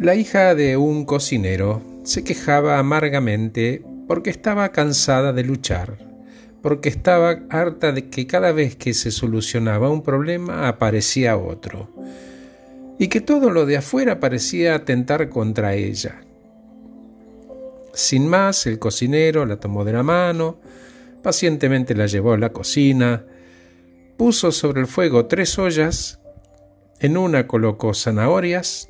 La hija de un cocinero se quejaba amargamente porque estaba cansada de luchar, porque estaba harta de que cada vez que se solucionaba un problema aparecía otro, y que todo lo de afuera parecía atentar contra ella. Sin más, el cocinero la tomó de la mano, pacientemente la llevó a la cocina, puso sobre el fuego tres ollas, en una colocó zanahorias,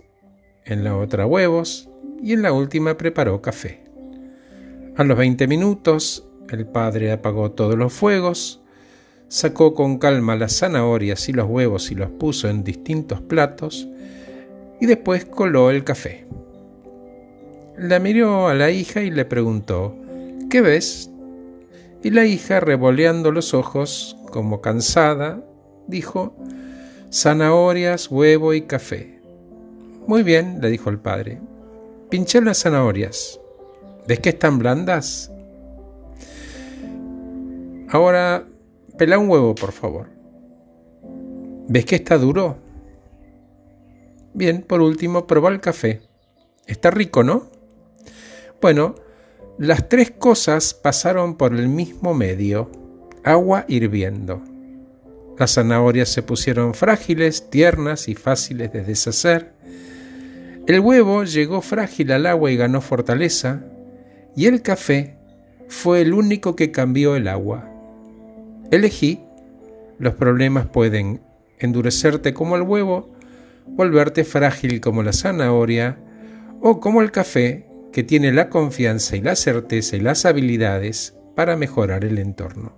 en la otra huevos y en la última preparó café. A los veinte minutos el padre apagó todos los fuegos, sacó con calma las zanahorias y los huevos y los puso en distintos platos y después coló el café. La miró a la hija y le preguntó ¿Qué ves? Y la hija, revoleando los ojos, como cansada, dijo zanahorias, huevo y café. Muy bien, le dijo el padre. Pinché las zanahorias. ¿Ves que están blandas? Ahora, pela un huevo, por favor. ¿Ves que está duro? Bien, por último, probá el café. Está rico, ¿no? Bueno, las tres cosas pasaron por el mismo medio, agua hirviendo. Las zanahorias se pusieron frágiles, tiernas y fáciles de deshacer. El huevo llegó frágil al agua y ganó fortaleza, y el café fue el único que cambió el agua. Elegí, los problemas pueden endurecerte como el huevo, volverte frágil como la zanahoria, o como el café, que tiene la confianza y la certeza y las habilidades para mejorar el entorno.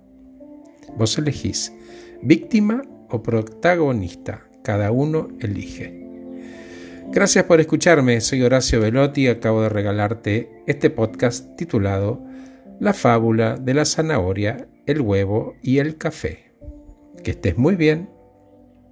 Vos elegís, víctima o protagonista, cada uno elige. Gracias por escucharme, soy Horacio Velotti y acabo de regalarte este podcast titulado La fábula de la zanahoria, el huevo y el café. Que estés muy bien.